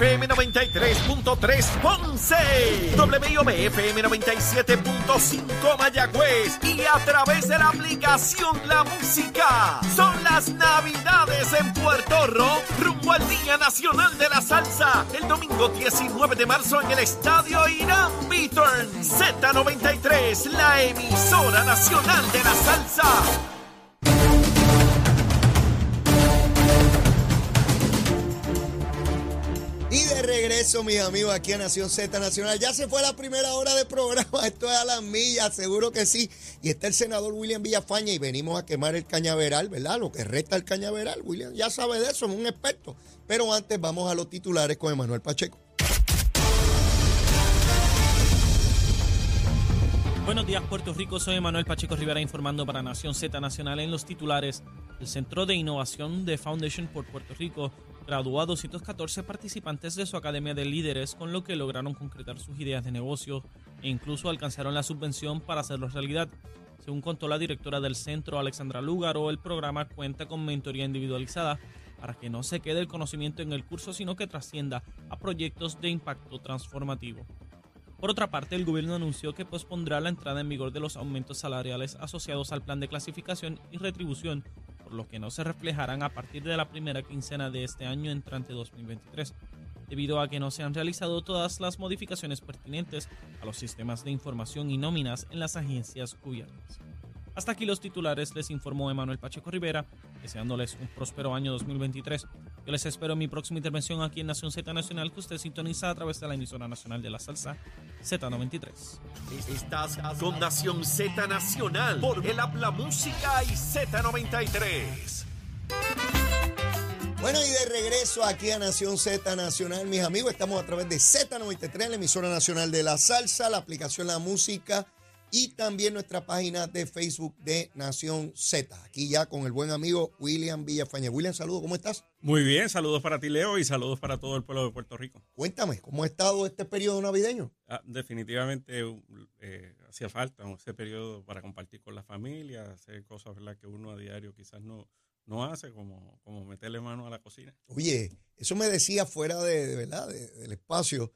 FM 93.3 Ponce, WIOB-FM 97.5 Mayagüez y a través de la aplicación La Música. Son las Navidades en Puerto Rico, rumbo al Día Nacional de la Salsa, el domingo 19 de marzo en el Estadio Irán Beaturn. Z93, la emisora nacional de la salsa. Regreso, mis amigos, aquí a Nación Z Nacional. Ya se fue la primera hora de programa. Esto es a las millas, seguro que sí. Y está el senador William Villafaña y venimos a quemar el cañaveral, ¿verdad? Lo que resta el cañaveral. William ya sabe de eso, es un experto. Pero antes vamos a los titulares con Emanuel Pacheco. Buenos días, Puerto Rico. Soy Manuel Pacheco Rivera informando para Nación Z Nacional en los titulares. El Centro de Innovación de Foundation por Puerto Rico graduó a 214 participantes de su Academia de Líderes, con lo que lograron concretar sus ideas de negocio e incluso alcanzaron la subvención para hacerlo realidad. Según contó la directora del centro, Alexandra Lugaro, el programa cuenta con mentoría individualizada para que no se quede el conocimiento en el curso, sino que trascienda a proyectos de impacto transformativo. Por otra parte, el gobierno anunció que pospondrá la entrada en vigor de los aumentos salariales asociados al plan de clasificación y retribución, por lo que no se reflejarán a partir de la primera quincena de este año entrante 2023, debido a que no se han realizado todas las modificaciones pertinentes a los sistemas de información y nóminas en las agencias cubiertas. Hasta aquí los titulares, les informó Emanuel Pacheco Rivera, deseándoles un próspero año 2023. Yo les espero en mi próxima intervención aquí en Nación Z Nacional, que usted sintoniza a través de la emisora nacional de la salsa Z93. Estás con Nación Z Nacional por el Habla Música y Z93. Bueno, y de regreso aquí a Nación Z Nacional, mis amigos, estamos a través de Z93, la emisora nacional de la salsa, la aplicación La Música y también nuestra página de Facebook de Nación Z. Aquí ya con el buen amigo William Villafaña. William, saludos, ¿cómo estás? Muy bien, saludos para ti, Leo, y saludos para todo el pueblo de Puerto Rico. Cuéntame, ¿cómo ha estado este periodo navideño? Ah, definitivamente eh, hacía falta ese periodo para compartir con la familia, hacer cosas ¿verdad? que uno a diario quizás no, no hace, como, como meterle mano a la cocina. Oye, eso me decía fuera de, de verdad, de- del espacio.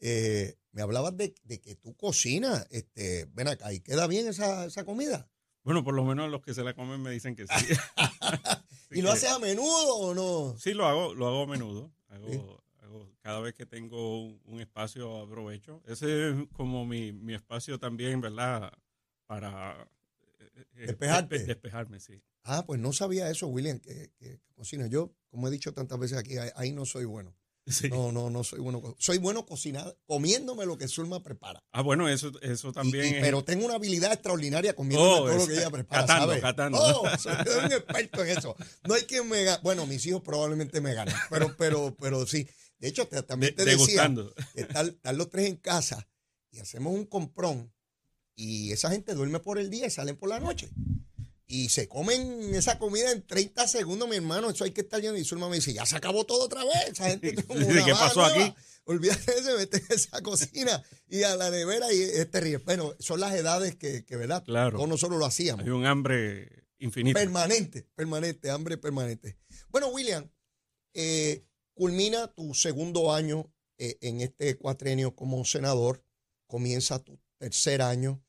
Eh, me hablabas de, de que tú cocinas. Este, ven acá, ¿y queda bien esa, esa comida? Bueno, por lo menos los que se la comen me dicen que sí. ¿Y lo haces a menudo o no? Sí, lo hago, lo hago a menudo. Hago, Sí. hago- cada vez que tengo un, un espacio aprovecho. Ese es como mi, mi espacio también, ¿verdad? Para eh, eh, Despejarte. despe- despejarme, sí. Ah, pues no sabía eso, William, que, que cocina. Yo, como he dicho tantas veces aquí, ahí no soy bueno. Sí. No, no, no soy bueno. Soy bueno cocinando, comiéndome lo que Zulma prepara. Ah, bueno, eso, eso también y- es- pero tengo una habilidad extraordinaria comiendo Oh, todo lo que ella prepara, catando, ¿sabes? catando. Oh, soy un experto en eso. No hay quien me gane. Bueno, mis hijos probablemente me ganen, pero, pero, pero sí. De hecho, te- también de- te decía, degustando. estar, estar los tres en casa y hacemos un comprón y esa gente duerme por el día y salen por la noche. Y se comen esa comida en 30 segundos, mi hermano. Eso hay que estar lleno. Y Zulma me dice, ya se acabó todo otra vez. Esa gente una ¿qué pasó nueva. aquí? Olvídate, se mete en esa cocina y a la nevera y es terrible. Bueno, son las edades que, que ¿verdad? Claro. Todos nosotros lo hacíamos. Hay un hambre infinito. Permanente, permanente, hambre permanente. Bueno, William, eh, culmina tu segundo año eh, en este cuatrenio como senador, comienza tu tercer año.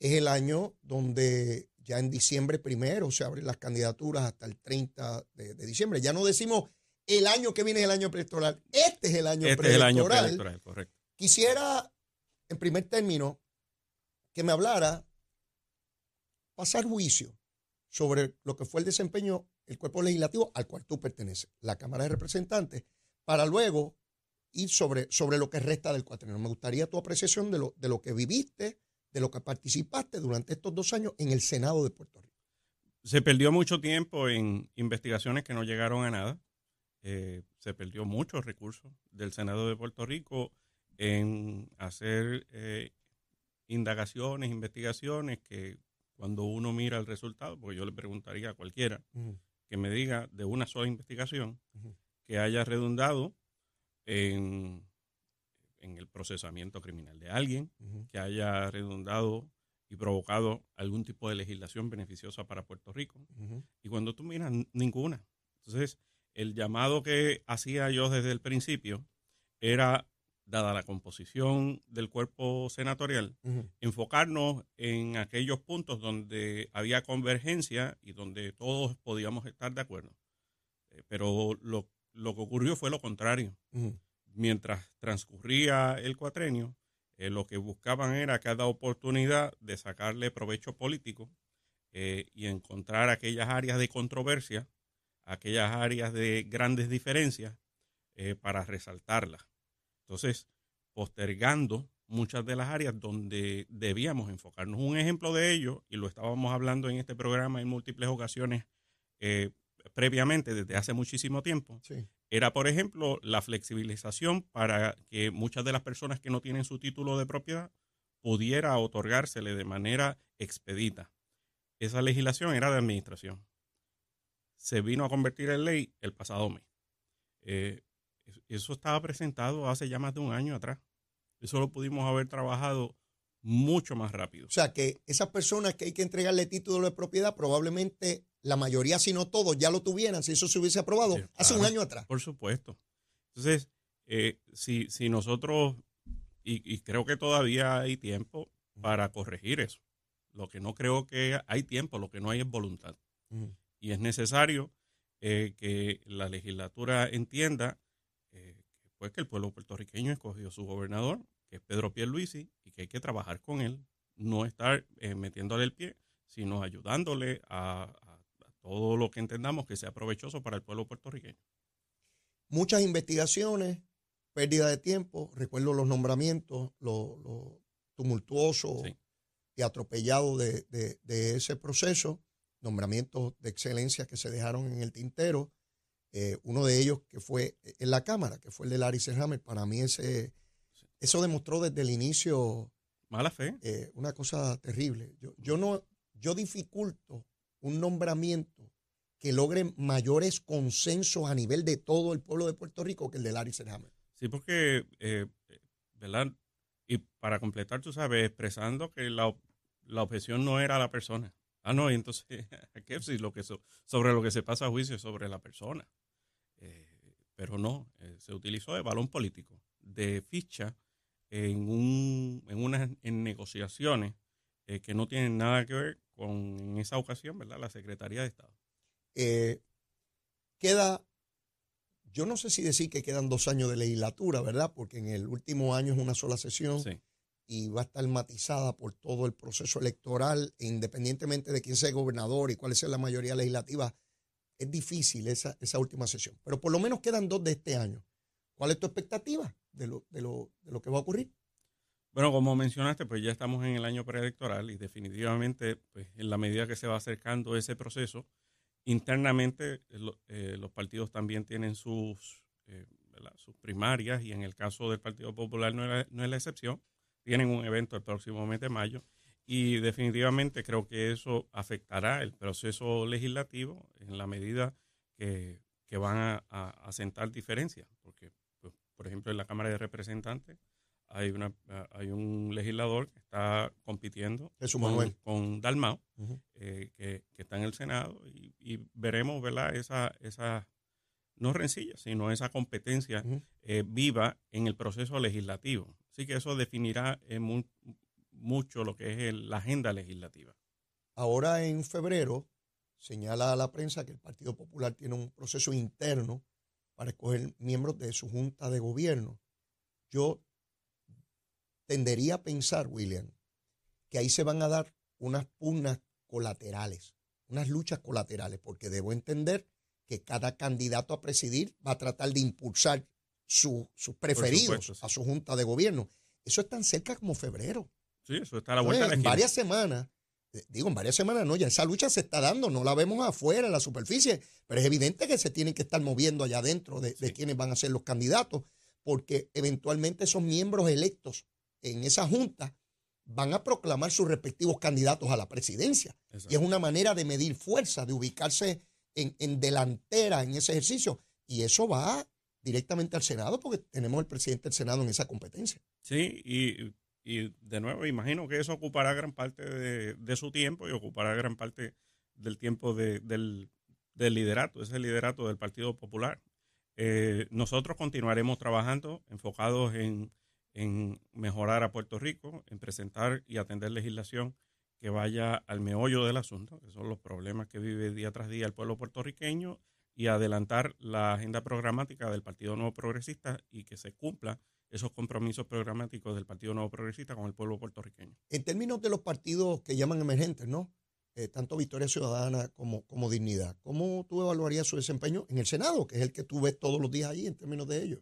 Es el año donde ya en diciembre primero se abren las candidaturas hasta el 30 de, de diciembre. Ya no decimos el año que viene es el año preelectoral. Este es el año este es el año preelectoral. preelectoral, correcto. Quisiera, en primer término, que me hablara, pasar juicio sobre lo que fue el desempeño del cuerpo legislativo al cual tú perteneces, la Cámara de Representantes, para luego ir sobre, sobre lo que resta del cuatrenio. Me gustaría tu apreciación de lo, de lo que viviste, de lo que participaste durante estos dos años en el Senado de Puerto Rico. Se perdió mucho tiempo en investigaciones que no llegaron a nada. Eh, se perdió muchos recursos del Senado de Puerto Rico en hacer eh, indagaciones, investigaciones que cuando uno mira el resultado, porque yo le preguntaría a cualquiera que me diga de una sola investigación que haya redundado en, en el procesamiento criminal de alguien, que haya redundado y provocado algún tipo de legislación beneficiosa para Puerto Rico. Y cuando tú miras, ninguna. Entonces, el llamado que hacía yo desde el principio era, dada la composición del cuerpo senatorial, enfocarnos en aquellos puntos donde había convergencia y donde todos podíamos estar de acuerdo. Eh, Pero lo, lo que ocurrió fue lo contrario. Mientras transcurría el cuatrenio, eh, lo que buscaban era cada oportunidad de sacarle provecho político eh, y encontrar aquellas áreas de controversia, aquellas áreas de grandes diferencias eh, para resaltarlas. Entonces, postergando muchas de las áreas donde debíamos enfocarnos. Un ejemplo de ello, y lo estábamos hablando en este programa en múltiples ocasiones previamente, desde hace muchísimo tiempo, Sí. Era, por ejemplo, la flexibilización para que muchas de las personas que no tienen su título de propiedad pudiera otorgársele de manera expedita. Esa legislación era de administración. Se vino a convertir en ley el pasado mes. Eh, eso- estaba presentado hace ya más de un año atrás. Eso lo pudimos haber trabajado mucho más rápido. O sea que esas personas que hay que entregarle título de propiedad, probablemente la mayoría, si no todos, ya lo tuvieran, si eso se hubiese aprobado Sí, hace un año atrás. Por supuesto. Entonces, eh, si, si nosotros, y, y creo que todavía hay tiempo para corregir eso. Lo que no creo que hay tiempo, lo que no hay es voluntad. Y es necesario eh, que la legislatura entienda eh, que, pues, que el pueblo puertorriqueño escogió su gobernador, que es Pedro Pierluisi, y que hay que trabajar con él, no estar eh, metiéndole el pie, sino ayudándole a todo lo que entendamos que sea provechoso para el pueblo puertorriqueño. Muchas investigaciones, pérdida de tiempo. Recuerdo los nombramientos, lo, lo tumultuoso Sí. y atropellado de, de- de ese proceso. Nombramientos de excelencia que se dejaron en el tintero. Eh, uno de ellos que fue en la Cámara, que fue el de Larry Selhammer. Para mí ese, eso demostró desde el inicio Mala fe. eh, una cosa terrible. Yo, yo no, yo dificulto un nombramiento que logre mayores consensos a nivel de todo el pueblo de Puerto Rico que el de Larry Selhammer. Sí, porque, eh, ¿verdad? Y para completar, tú sabes, expresando que la, la objeción no era la persona. Ah, no, y entonces, ¿qué? Si lo que so- sobre lo que se pasa a juicio sobre la persona. Eh, pero no, eh, se utilizó de balón político, de ficha en, un, en unas en negociaciones que no tienen nada que ver con, en esa ocasión, ¿verdad? La Secretaría de Estado. Eh, queda, yo no sé si decir que quedan dos años de legislatura, ¿verdad? Porque en el último año es una sola sesión Sí. y va a estar matizada por todo el proceso electoral, e independientemente de quién sea el gobernador y cuál sea la mayoría legislativa. Es difícil esa, esa última sesión, pero por lo menos quedan dos de este año. ¿Cuál es tu expectativa de lo, de lo, de lo que va a ocurrir? Bueno, como mencionaste, pues ya estamos en el año preelectoral y definitivamente, pues en la medida que se va acercando ese proceso, internamente eh, eh, los partidos también tienen sus, eh, sus primarias y en el caso del Partido Popular no es, la, excepción. Tienen un evento el próximo mes de mayo y definitivamente creo que eso afectará el proceso legislativo en la medida que, van a sentar diferencias, porque, pues, por ejemplo, en la Cámara de Representantes hay, una, ah, hay un legislador que está compitiendo Jesús con, Manuel. con Dalmau, Ujú. eh, que, que está en el Senado, y, y veremos, ¿verdad? Esa, esa, no rencilla, sino esa competencia eh, viva en el proceso legislativo. Así que eso definirá eh, mu- mucho lo que es el- la agenda legislativa. Ahora en febrero señala a la prensa que el Partido Popular tiene un proceso interno para escoger miembros de su junta de gobierno. Yo tendería a pensar, William, que ahí se van a dar unas pugnas colaterales, unas luchas colaterales, porque debo entender que cada candidato a presidir va a tratar de impulsar su- sus preferidos supuesto, sí. a su junta de gobierno. Eso es tan cerca como febrero. Sí, eso está a la vuelta de la en esquina. varias semanas, eh, digo, en varias semanas no, ya esa lucha se está dando, no la vemos afuera en la superficie, pero es evidente que se tienen que estar moviendo allá adentro de, de Sí. quienes van a ser los candidatos, porque eventualmente esos miembros electos en esa junta van a proclamar sus respectivos candidatos a la presidencia. Exacto. Y es una manera de medir fuerza, de ubicarse en, en delantera en ese ejercicio. Y eso va directamente al Senado, porque tenemos el presidente del Senado en esa competencia. Sí, y, y de nuevo, imagino que eso ocupará gran parte de, de su tiempo y ocupará gran parte del tiempo de- del, del liderato, ese liderato del Partido Popular. eh, nosotros continuaremos trabajando enfocados en, en mejorar a Puerto Rico, en presentar y atender legislación que vaya al meollo del asunto, que son los problemas que vive día tras día el pueblo puertorriqueño, y adelantar la agenda programática del Partido Nuevo Progresista y que se cumpla esos compromisos programáticos del Partido Nuevo Progresista con el pueblo puertorriqueño. En términos de los partidos que llaman emergentes, ¿no? Eh, tanto Victoria Ciudadana como, como Dignidad, ¿cómo tú evaluarías su desempeño en el Senado, que es el que tú ves todos los días ahí en términos de ellos?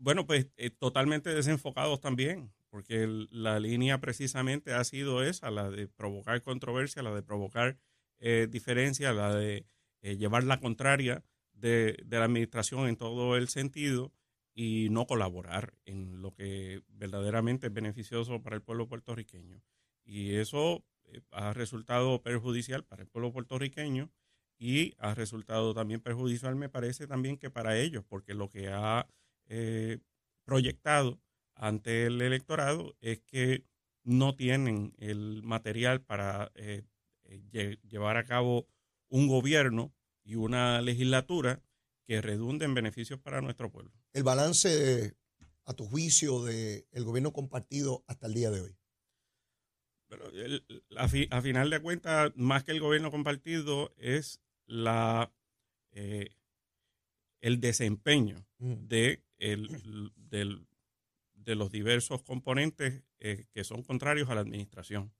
Bueno, pues eh, totalmente desenfocados también porque la línea precisamente ha sido esa, la de provocar controversia, la de provocar eh, diferencia, la de eh, llevar la contraria de, la administración en todo el sentido y no colaborar en lo que verdaderamente es beneficioso para el pueblo puertorriqueño. Y eso eh, ha resultado perjudicial para el pueblo puertorriqueño y ha resultado también perjudicial, me parece también que para ellos, porque lo que ha proyectado ante el electorado es que no tienen el material para eh, eh, llevar a cabo un gobierno y una legislatura que redunde en beneficios para nuestro pueblo. El balance, a tu juicio, del gobierno compartido hasta el día de hoy. Pero a, final de cuentas, más que el gobierno compartido, es la eh, el desempeño de el, del de los diversos componentes eh, que son contrarios a la administración.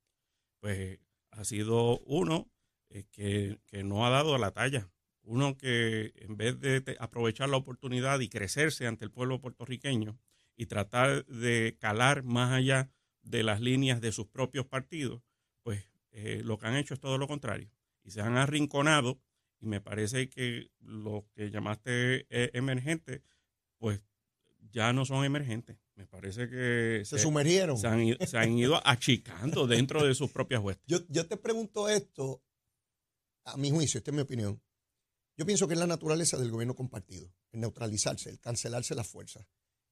Pues ha sido uno eh, que, no ha dado la talla, uno que en vez de aprovechar la oportunidad y crecerse ante el pueblo puertorriqueño y tratar de calar más allá de las líneas de sus propios partidos, pues eh, lo que han hecho es todo lo contrario. Y se han arrinconado y me parece que lo que llamaste emergente, pues ya no son emergentes. Me parece que se, sumergieron. Se han, ido achicando dentro de sus propias huestes. Yo, yo te pregunto esto, a mi juicio, esta es mi opinión. Yo pienso que es la naturaleza del gobierno compartido, el neutralizarse, el cancelarse las fuerzas.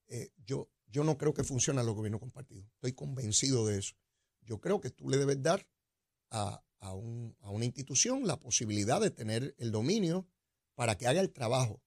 Eh, yo, yo no creo que funcione los gobiernos compartidos. Estoy convencido de eso. Yo creo que tú le debes dar a, a, un, a una institución la posibilidad de tener el dominio para que haga el trabajo.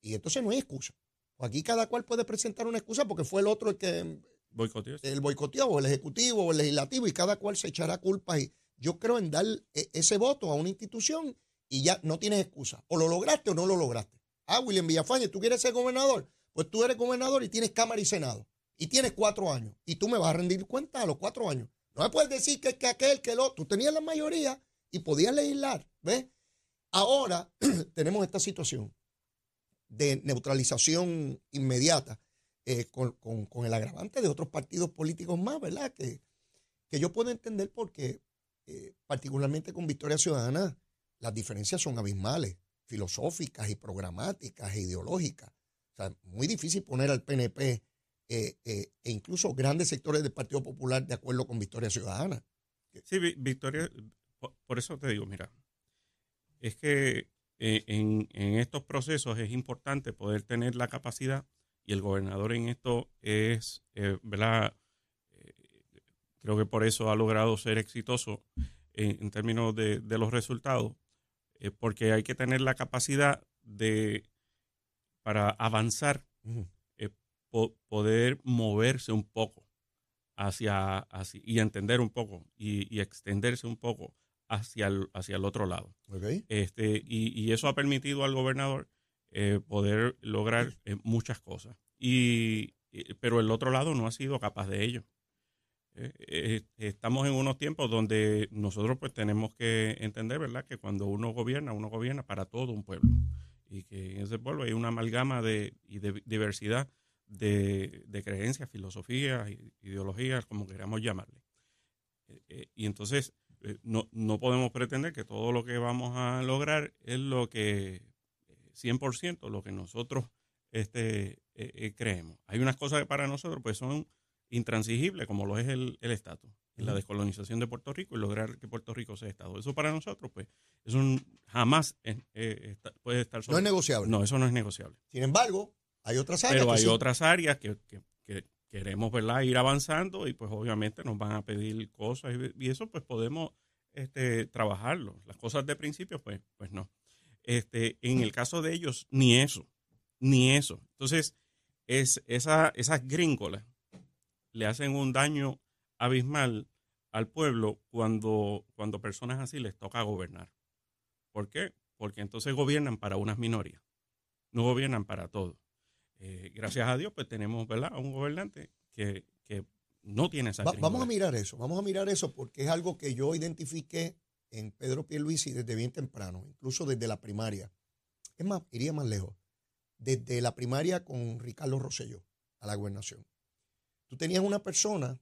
Y entonces no hay excusa. Aquí cada cual puede presentar una excusa porque fue el otro el que boicoteó. El boicoteó, o el ejecutivo, o el legislativo, y cada cual se echará culpa. Y yo creo en dar e, ese voto a una institución y ya no tienes excusa. O lo lograste o no lo lograste. Ah, William Villafañe, ¿tú quieres ser gobernador? Pues tú eres gobernador y tienes Cámara y Senado. Y tienes cuatro años. Y tú me vas a rendir cuenta a los cuatro años. No me puedes decir que, que aquel, que el otro. Tú tenías la mayoría y podías legislar. ¿Ves? Ahora tenemos esta situación de neutralización inmediata eh, con, el agravante de otros partidos políticos más, ¿verdad? Que, que yo puedo entender porque, eh, particularmente con Victoria Ciudadana, las diferencias son abismales, filosóficas y programáticas e ideológicas. O sea, muy difícil poner al PNP eh, e incluso grandes sectores del Partido Popular de acuerdo con Victoria Ciudadana. Sí, Victoria, por eso te digo, mira, es que eh, en, estos procesos es importante poder tener la capacidad y el gobernador en esto es, eh, ¿verdad? Eh, creo que por eso ha logrado ser exitoso en, términos de, los resultados, porque hay que tener la capacidad de, para avanzar, poder moverse un poco hacia, hacia, y entender un poco y extenderse un poco hacia el, hacia el otro lado. Este, y, eso ha permitido al gobernador eh, poder lograr eh, muchas cosas. Y, pero el otro lado no ha sido capaz de ello. Eh, estamos en unos tiempos donde nosotros pues tenemos que entender, ¿verdad?, que cuando uno gobierna, uno gobierna para todo un pueblo. Y que en ese pueblo hay una amalgama de, y de diversidad de, de creencias, filosofías, ideologías, como queramos llamarle. y entonces eh, no, no podemos pretender que todo lo que vamos a lograr es lo que 100% lo que nosotros este, eh, eh, creemos. Hay unas cosas que para nosotros pues son intransigibles, como lo es el estatus, la descolonización de Puerto Rico y lograr que Puerto Rico sea Estado. Eso para nosotros, pues, eso jamás puede estar No es negociable. No, eso no es negociable. Sin embargo, hay otras áreas. Pero hay otras áreas que, queremos ¿verdad? ir avanzando y pues obviamente nos van a pedir cosas y, eso pues podemos este, trabajarlo. Las cosas de principio pues, pues no. Este, en el caso de ellos, ni eso. ni eso. Entonces, es, esa, esas gringolas le hacen un daño abismal al pueblo cuando, cuando personas así les toca gobernar. ¿Por qué? Porque entonces gobiernan para unas minorías, no gobiernan para todos. Eh, gracias a Dios, pues tenemos ¿verdad? un gobernante que, que no tiene esa Vamos a mirar eso, vamos a mirar eso porque es algo que yo identifiqué en Pedro Pierluisi desde bien temprano, incluso desde la primaria. Es más, iría más lejos. Desde la primaria con Ricardo Rosselló a la gobernación. Tú tenías una persona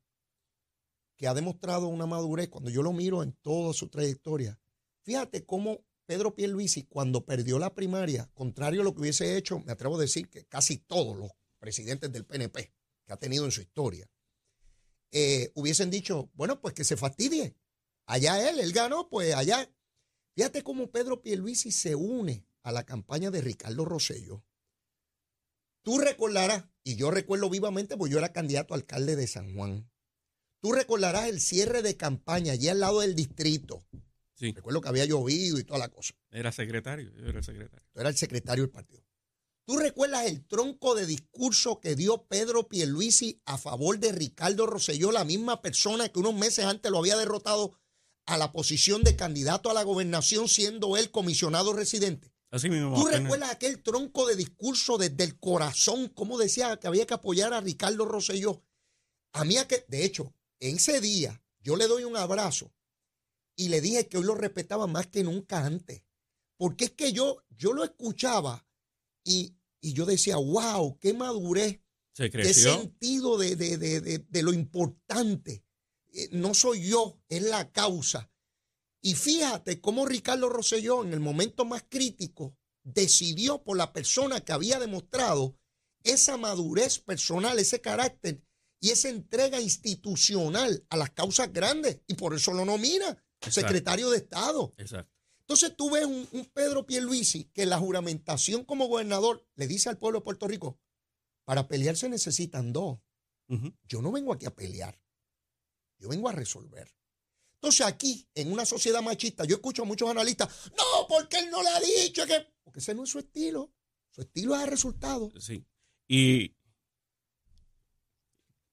que ha demostrado una madurez cuando yo lo miro en toda su trayectoria. Fíjate cómo Pedro Pierluisi, cuando perdió la primaria, contrario a lo que hubiese hecho, me atrevo a decir que casi todos los presidentes del PNP que ha tenido en su historia, eh, hubiesen dicho, bueno, pues que se fastidie. Allá él, él ganó, pues allá. Fíjate cómo Pedro Pierluisi se une a la campaña de Ricardo Rosello. Tú recordarás, y yo recuerdo vivamente, porque yo era candidato a alcalde de San Juan. Tú recordarás el cierre de campaña allí al lado del distrito. Sí. Recuerdo que había llovido y toda la cosa. Era secretario, yo era secretario. Tú eras el secretario del partido. ¿Tú recuerdas el tronco de discurso que dio Pedro Pierluisi a favor de Ricardo Rosselló, la misma persona que unos meses antes lo había derrotado a la posición de candidato a la gobernación siendo él comisionado residente? Así mismo. ¿Tú recuerdas aquel tronco de discurso desde el corazón, cómo decía que había que apoyar a Ricardo Rosselló? A mí, que, de hecho, en ese día yo le doy un abrazo y le dije que hoy lo respetaba más que nunca antes. Porque es que yo, yo lo escuchaba y, yo decía, wow, qué madurez, qué sentido de, de, lo importante. Eh, no soy yo, es la causa. Y fíjate cómo Ricardo Rosselló en el momento más crítico decidió por la persona que había demostrado esa madurez personal, ese carácter y esa entrega institucional a las causas grandes. Y por eso lo nomina secretario de Estado. Exacto. Entonces tú ves un, Pedro Pierluisi que la juramentación como gobernador le dice al pueblo de Puerto Rico, para pelear se necesitan dos. Yo no vengo aquí a pelear, yo vengo a resolver. Entonces aquí, en una sociedad machista, yo escucho a muchos analistas, no, porque él no le ha dicho que... Porque ese no es su estilo. Su estilo es el resultado. Sí. Y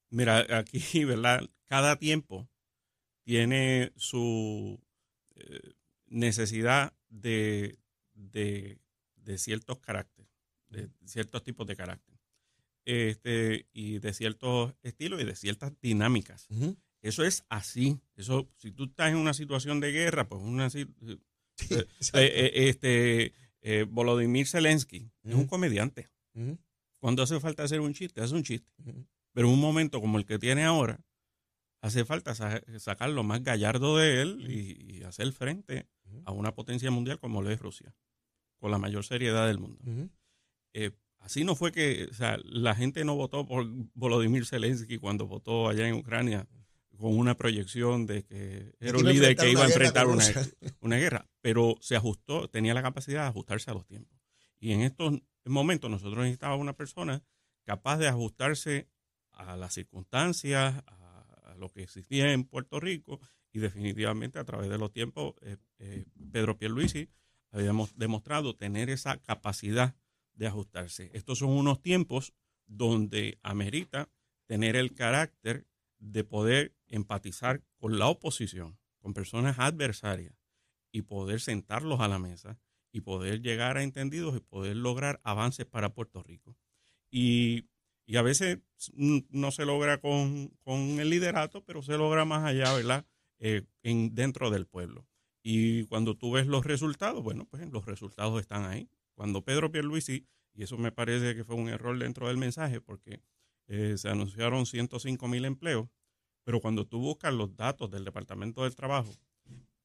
mira, aquí, ¿verdad? Cada tiempo tiene su... Eh, necesidad de, de, ciertos caracteres, de ciertos tipos de carácter, este, y de ciertos estilos y de ciertas dinámicas. Eso es así. Eso, si tú estás en una situación de guerra, pues una eh, eh, eh, este Volodymyr Zelensky es un comediante. Cuando hace falta hacer un chiste, hace un chiste. Pero en un momento como el que tiene ahora, hace falta sacar lo más gallardo de él y, y hacer frente a una potencia mundial como lo es Rusia, con la mayor seriedad del mundo. Eh, así no fue que, o sea, la gente no votó por Volodymyr Zelensky cuando votó allá en Ucrania con una proyección de que era un líder que iba a enfrentar una, una, guerra, pero se ajustó, tenía la capacidad de ajustarse a los tiempos. Y en estos momentos nosotros necesitábamos una persona capaz de ajustarse a las circunstancias, a lo que existía en Puerto Rico y definitivamente a través de los tiempos eh, eh, Pedro Pierluisi habíamos demostrado tener esa capacidad de ajustarse. Estos son unos tiempos donde amerita tener el carácter de poder empatizar con la oposición, con personas adversarias y poder sentarlos a la mesa y poder llegar a entendidos y poder lograr avances para Puerto Rico. Y, a veces no se logra con, con, el liderato, pero se logra más allá, ¿verdad? Eh, en, dentro del pueblo. Y cuando tú ves los resultados, bueno, pues los resultados están ahí. Cuando Pedro Pierluisi, y eso me parece que fue un error dentro del mensaje, porque eh, se anunciaron 105 mil empleos, pero cuando tú buscas los datos del Departamento del Trabajo,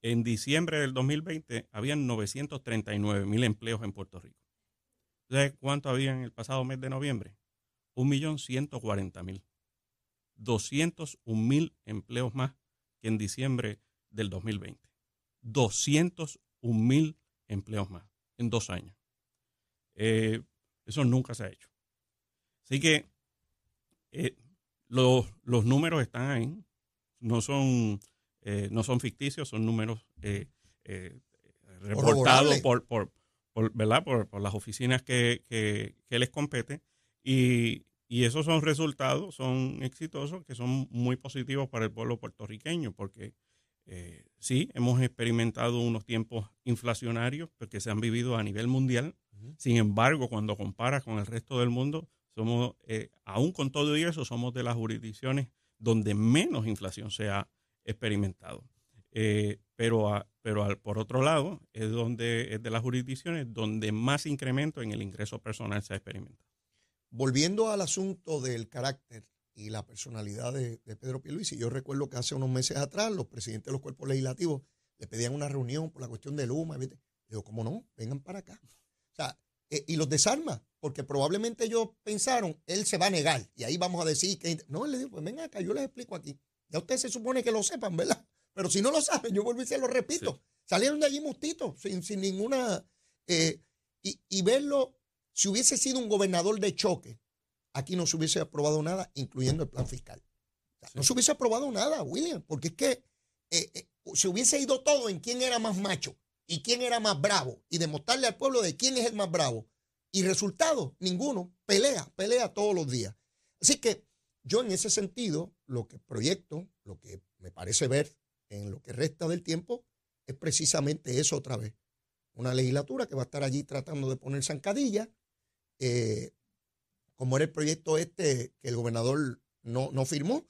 en diciembre del 2020 habían 939 mil empleos en Puerto Rico. ¿Sabes cuánto había en el pasado mes de noviembre? 1.140.000. 201 mil empleos más en diciembre del 2020. 201 mil empleos más en dos años. Eh, eso nunca se ha hecho. Así que eh, los, números están ahí. No son, eh, no son ficticios, son números reportados por, por, por, ¿verdad? Por, por las oficinas que, que, que les compete y, y esos son resultados, son exitosos, que son muy positivos para el pueblo puertorriqueño, porque eh, sí, hemos experimentado unos tiempos inflacionarios porque se han vivido a nivel mundial. Sin embargo, cuando comparas con el resto del mundo, somos, eh, aún con todo eso, somos de las jurisdicciones donde menos inflación se ha experimentado. Eh, pero pero por otro lado, es, donde, es de las jurisdicciones donde más incremento en el ingreso personal se ha experimentado. Volviendo al asunto del carácter y la personalidad de, Pedro Pierluisi, yo recuerdo que hace unos meses atrás los presidentes de los cuerpos legislativos le pedían una reunión por la cuestión de Luma. ¿viste? Digo, ¿cómo no? Vengan para acá. O sea, eh, y los desarma, porque probablemente ellos pensaron, él se va a negar, y ahí vamos a decir que... No, él le dijo, pues vengan acá, yo les explico aquí. Ya ustedes se supone que lo sepan, ¿verdad? Pero si no lo saben, yo vuelvo y se lo repito. Salieron de allí mustitos, sin, sin ninguna... Eh, y, y verlo si hubiese sido un gobernador de choque, aquí no se hubiese aprobado nada, incluyendo el plan fiscal. No se hubiese aprobado nada, William, porque es que eh, eh, se hubiese ido todo en quién era más macho y quién era más bravo y demostrarle al pueblo de quién es el más bravo. Y resultado, ninguno. Pelea, pelea todos los días. Así que yo en ese sentido, lo que proyecto, lo que me parece ver en lo que resta del tiempo, es precisamente eso otra vez. Una legislatura que va a estar allí tratando de poner zancadillas, eh, como era el proyecto este que el gobernador no, no firmó,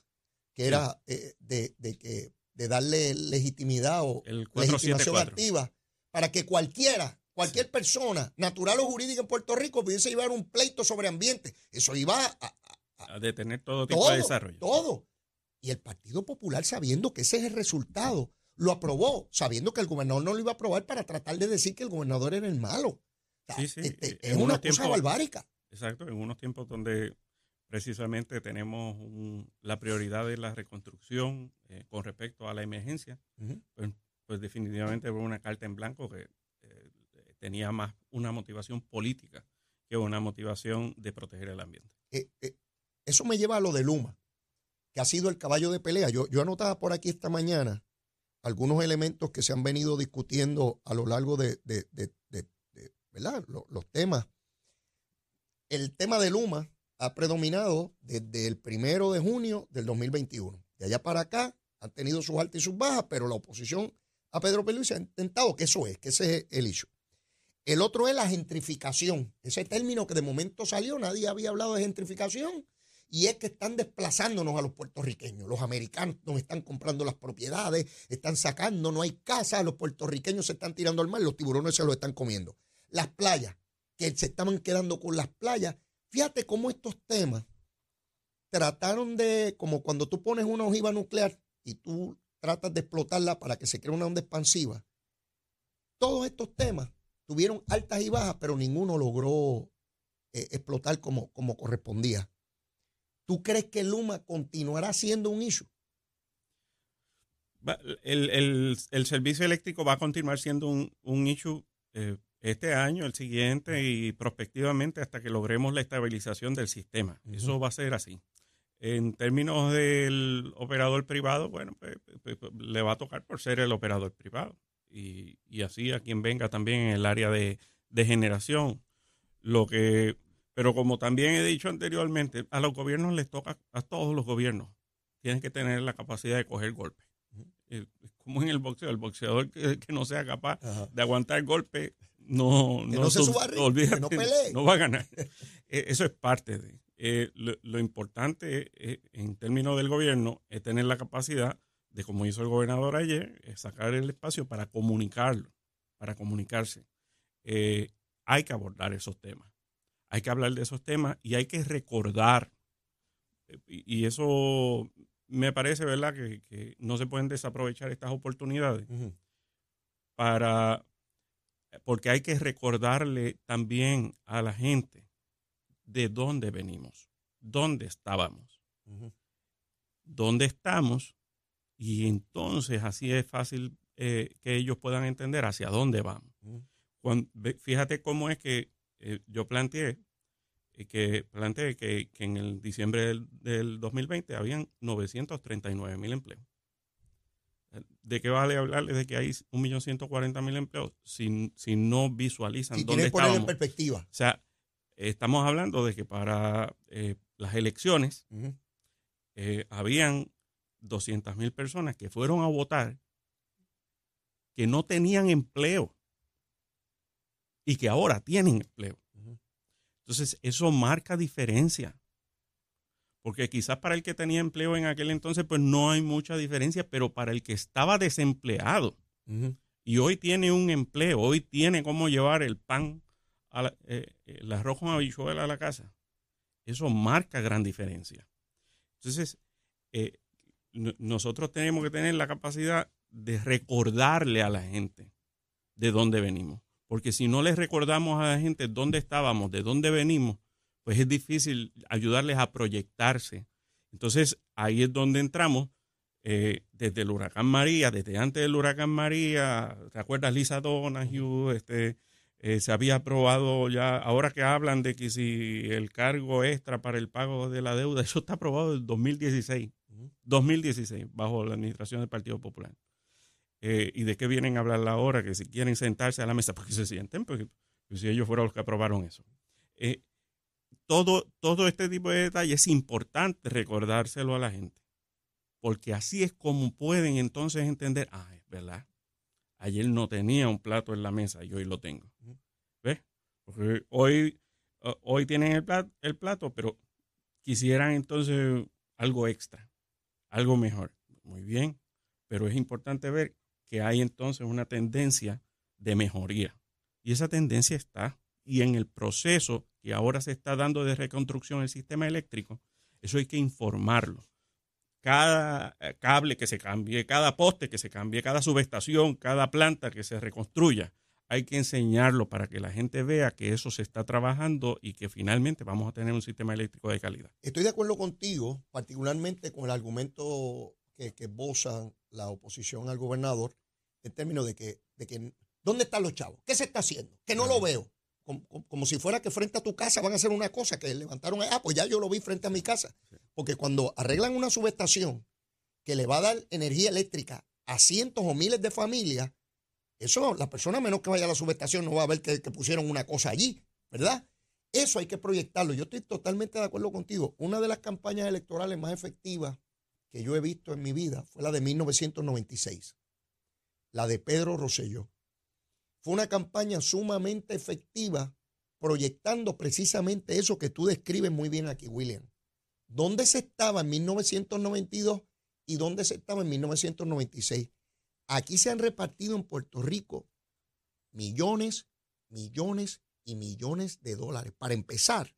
que era eh, de, que, de darle legitimidad o legitimación activa para que cualquiera, cualquier persona, natural o jurídica en Puerto Rico, pudiese llevar un pleito sobre ambiente. Eso iba a, a, detener todo tipo de desarrollo. Todo. Y el Partido Popular, sabiendo que ese es el resultado, lo aprobó, sabiendo que el gobernador no lo iba a aprobar para tratar de decir que el gobernador era el malo. Este, eh, es una cosa barbárica. Exacto, en unos tiempos donde precisamente tenemos la prioridad de la reconstrucción eh, con respecto a la emergencia, pues, pues, definitivamente fue una carta en blanco que eh, tenía más una motivación política que una motivación de proteger el ambiente. eso me lleva a lo de Luma, que ha sido el caballo de pelea. Yo, yo anotaba por aquí esta mañana algunos elementos que se han venido discutiendo a lo largo de, ¿verdad? Los, temas. El tema de Luma ha predominado desde el primero de junio del 2021. De allá para acá han tenido sus altas y sus bajas, pero la oposición a Pedro se ha intentado que eso es, que ese es el hecho. El otro es la gentrificación. Ese término que de momento salió, nadie había hablado de gentrificación. Y es que están desplazándonos a los puertorriqueños. Los americanos nos están comprando las propiedades, están sacando, no hay casas, los puertorriqueños se están tirando al mar, los tiburones se los están comiendo las playas, que se estaban quedando con las playas. Fíjate cómo estos temas trataron de, como cuando tú pones una ojiva nuclear y tú tratas de explotarla para que se cree una onda expansiva. Todos estos temas tuvieron altas y bajas, pero ninguno logró eh, explotar como, como correspondía. ¿Tú crees que Luma continuará siendo un issue? El, servicio eléctrico va a continuar siendo un, un issue eh, este año, el siguiente y prospectivamente hasta que logremos la estabilización del sistema. Eso va a ser así. En términos del operador privado, bueno, pues, pues, pues, le va a tocar por ser el operador privado. Y, así a quien venga también en el área de, generación. Lo que, pero como también he dicho anteriormente, a los gobiernos les toca, a todos los gobiernos, tienen que tener la capacidad de coger golpes. Como en el boxeo, el boxeador que, no sea capaz de aguantar golpes no, no, se suba no pelee. No va a ganar. E, eso es parte de. Eh, lo, importante eh, en términos del gobierno es tener la capacidad de, como hizo el gobernador ayer, sacar el espacio para comunicarlo, para comunicarse. Eh, hay que abordar esos temas. Hay que hablar de esos temas y hay que recordar. Y, eso me parece, ¿verdad?, que, no se pueden desaprovechar estas oportunidades para porque hay que recordarle también a la gente de dónde venimos, dónde estábamos, dónde estamos, y entonces así es fácil eh, que ellos puedan entender hacia dónde vamos. fíjate cómo es que eh, yo planteé eh, que planteé que, en el diciembre del, del 2020 habían 939 mil empleos. ¿De qué vale hablarles de que hay 1.140.000 empleos si, si no visualizan dónde tienes que ponerlo en estábamos? perspectiva. O sea, estamos hablando de que para eh, las elecciones Ujú. eh, habían 200.000 personas que fueron a votar que no tenían empleo y que ahora tienen empleo. Entonces, eso marca diferencia. Porque quizás para el que tenía empleo en aquel entonces, pues no hay mucha diferencia, pero para el que estaba desempleado y hoy tiene un empleo, hoy tiene cómo llevar el pan, a la- eh, el arroz con habichuela a la casa, eso marca gran diferencia. Entonces, eh, no- nosotros tenemos que tener la capacidad de recordarle a la gente de dónde venimos. Porque si no les recordamos a la gente dónde estábamos, de dónde venimos, pues es difícil ayudarles a proyectarse. Entonces, ahí es donde entramos eh, desde el huracán María, desde antes del huracán María, ¿te acuerdas Lisa Donahue? Este, eh, se había aprobado ya, ahora que hablan de que si el cargo extra para el pago de la deuda, eso está aprobado en 2016, Ujú. 2016, bajo la administración del Partido Popular. Eh, ¿Y de qué vienen a hablar ahora? Que si quieren sentarse a la mesa, porque se sienten, porque pues, si ellos fueron los que aprobaron eso. Todo, todo este tipo de detalles es importante recordárselo a la gente, porque así es como pueden entonces entender, ah, es verdad, ayer no tenía un plato en la mesa y hoy lo tengo. ¿Ves? Porque hoy, hoy tienen el plato, el plato, pero quisieran entonces algo extra, algo mejor. Muy bien, pero es importante ver que hay entonces una tendencia de mejoría. Y esa tendencia está. Y en el proceso que ahora se está dando de reconstrucción del sistema eléctrico, eso hay que informarlo. Cada eh, cable que se cambie, cada poste que se cambie, cada subestación, cada planta que se reconstruya, hay que enseñarlo para que la gente vea que eso se está trabajando y que finalmente vamos a tener un sistema eléctrico de calidad. Estoy de acuerdo contigo, particularmente con el argumento que, que esbozan la oposición al gobernador, en términos de que, de que ¿dónde están los chavos? ¿Qué se está haciendo? Que no lo veo. Como, como- si fuera que frente a tu casa van a hacer una cosa que levantaron, ah, pues ya yo lo vi frente a mi casa. Porque cuando arreglan una subestación que le va a dar energía eléctrica a cientos o miles de familias, eso, la persona menos que vaya a la subestación no va a ver que, que pusieron una cosa allí, ¿verdad? Eso hay que proyectarlo. Yo estoy totalmente de acuerdo contigo. Una de las campañas electorales más efectivas que yo he visto en mi vida fue la de 1996, la de Pedro Rosselló. Fue una campaña sumamente efectiva proyectando precisamente eso que tú describes muy bien aquí, William. ¿Dónde se estaba en 1992 y dónde se estaba en 1996? Aquí se han repartido en Puerto Rico millones, millones y millones de dólares. Para empezar,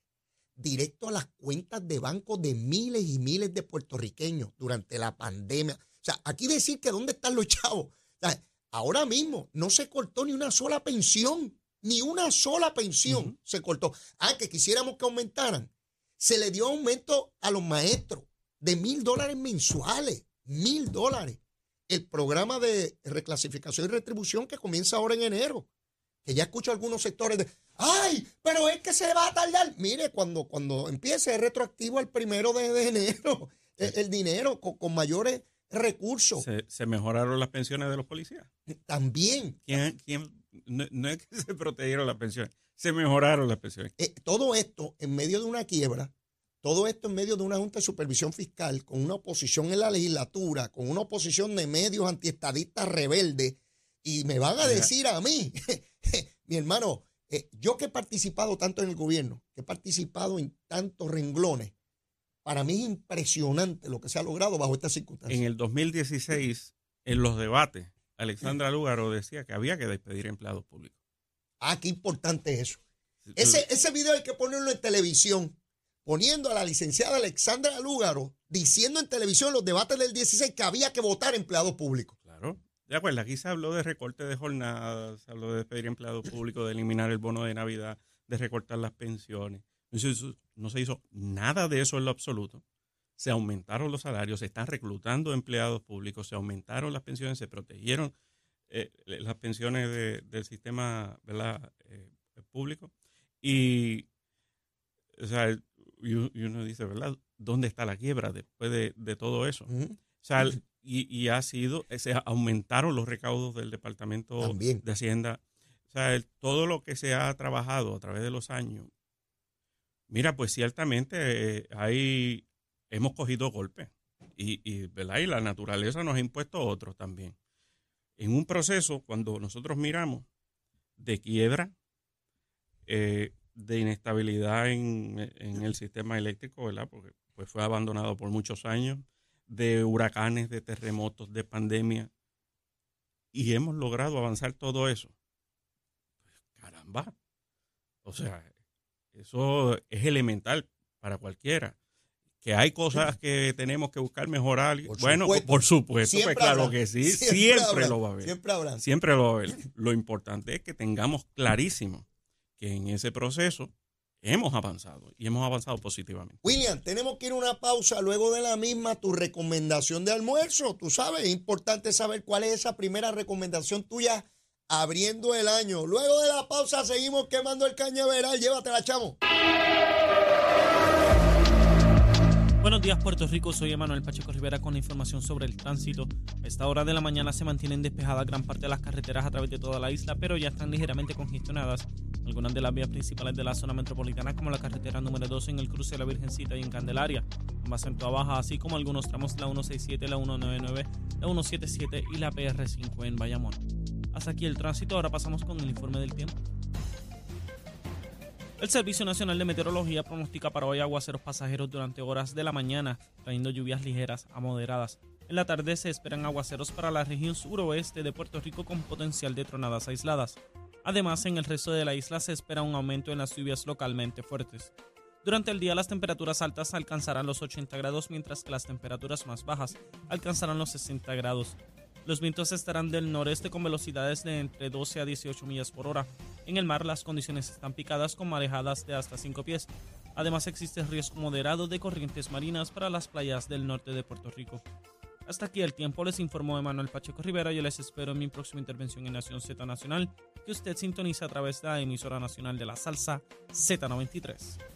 directo a las cuentas de banco de miles y miles de puertorriqueños durante la pandemia. O sea, aquí decir que dónde están los chavos. O sea, ahora mismo no se cortó ni una sola pensión, ni una sola pensión se cortó. Ah, que quisiéramos que aumentaran. Se le dio aumento a los maestros de mil dólares mensuales, mil dólares. El programa de reclasificación y retribución que comienza ahora en enero, que ya escucho algunos sectores de, ay, pero es que se va a tardar. Mire, cuando, cuando empiece es retroactivo al primero de, de enero, el, el dinero con, con mayores recursos. Se, se mejoraron las pensiones de los policías. También ¿Quién, quién- no, no es que se protegieron las pensiones, se mejoraron las pensiones. Eh, todo esto en medio de una quiebra, todo esto en medio de una Junta de Supervisión Fiscal, con una oposición en la legislatura, con una oposición de medios antiestadistas rebeldes, y me van a decir a mí, mi hermano, eh, yo que he participado tanto en el gobierno, que he participado en tantos renglones, para mí es impresionante lo que se ha logrado bajo estas circunstancias. En el 2016, en los debates, Alexandra Lúgaro decía que había que despedir empleados públicos. Ah, qué importante es eso. Ese, ese video hay que ponerlo en televisión, poniendo a la licenciada Alexandra Lúgaro diciendo en televisión en los debates del 16 que había que votar empleados públicos. Claro. De acuerdo, aquí se habló de recorte de jornadas, se habló de despedir empleados públicos, de eliminar el bono de Navidad, de recortar las pensiones. No se hizo, no se hizo nada de eso en lo absoluto. Se aumentaron los salarios, se están reclutando empleados públicos, se aumentaron las pensiones, se protegieron eh, las pensiones de- del sistema ¿verdad? Eh, público. Y, o sea, y, y uno dice, ¿verdad? ¿Dónde está la quiebra después de, de todo eso? O sea, el- y, ha sido, eh, se aumentaron los recaudos del Departamento de Hacienda. O sea, todo lo que se ha trabajado a través de los años, mira, pues ciertamente eh, hay, hemos cogido golpes y, y, y la naturaleza nos ha impuesto otros también. En un proceso, cuando nosotros miramos de quiebra, eh, de inestabilidad en, el sistema eléctrico, ¿verdad? Porque pues, fue abandonado por muchos años, de huracanes, de terremotos, de pandemia, y hemos logrado avanzar todo eso. Pues, caramba. O sea, eso es elemental para cualquiera. Que hay cosas que tenemos que buscar mejorar. bueno, por supuesto, pues claro que sí, siempre, lo va a haber. Siempre habrá. Siempre lo va a haber. Lo importante es que tengamos clarísimo que en ese proceso hemos avanzado y hemos avanzado positivamente. William, tenemos que ir a una pausa luego de la misma, tu recomendación de almuerzo. Tú sabes, es importante saber cuál es esa primera recomendación tuya abriendo el año. Luego de la pausa seguimos quemando el cañaveral. Llévatela, chamo. Buenos días Puerto Rico, soy Emanuel Pacheco Rivera con la información sobre el tránsito. A esta hora de la mañana se mantienen despejadas gran parte de las carreteras a través de toda la isla, pero ya están ligeramente congestionadas algunas de las vías principales de la zona metropolitana como la carretera número 2 en el cruce de la Virgencita y en Candelaria, más en baja, así como algunos tramos la 167, la 199, la 177 y la PR5 en Bayamón. Hasta aquí el tránsito, ahora pasamos con el informe del tiempo. El Servicio Nacional de Meteorología pronostica para hoy aguaceros pasajeros durante horas de la mañana, trayendo lluvias ligeras a moderadas. En la tarde se esperan aguaceros para la región suroeste de Puerto Rico con potencial de tronadas aisladas. Además, en el resto de la isla se espera un aumento en las lluvias localmente fuertes. Durante el día las temperaturas altas alcanzarán los 80 grados, mientras que las temperaturas más bajas alcanzarán los 60 grados. Los vientos estarán del noreste con velocidades de entre 12 a 18 millas por hora. En el mar las condiciones están picadas con marejadas de hasta 5 pies. Además existe riesgo moderado de corrientes marinas para las playas del norte de Puerto Rico. Hasta aquí el tiempo, les informó Emanuel Pacheco Rivera. Yo les espero en mi próxima intervención en Nación Z Nacional, que usted sintoniza a través de la emisora nacional de la salsa Z93.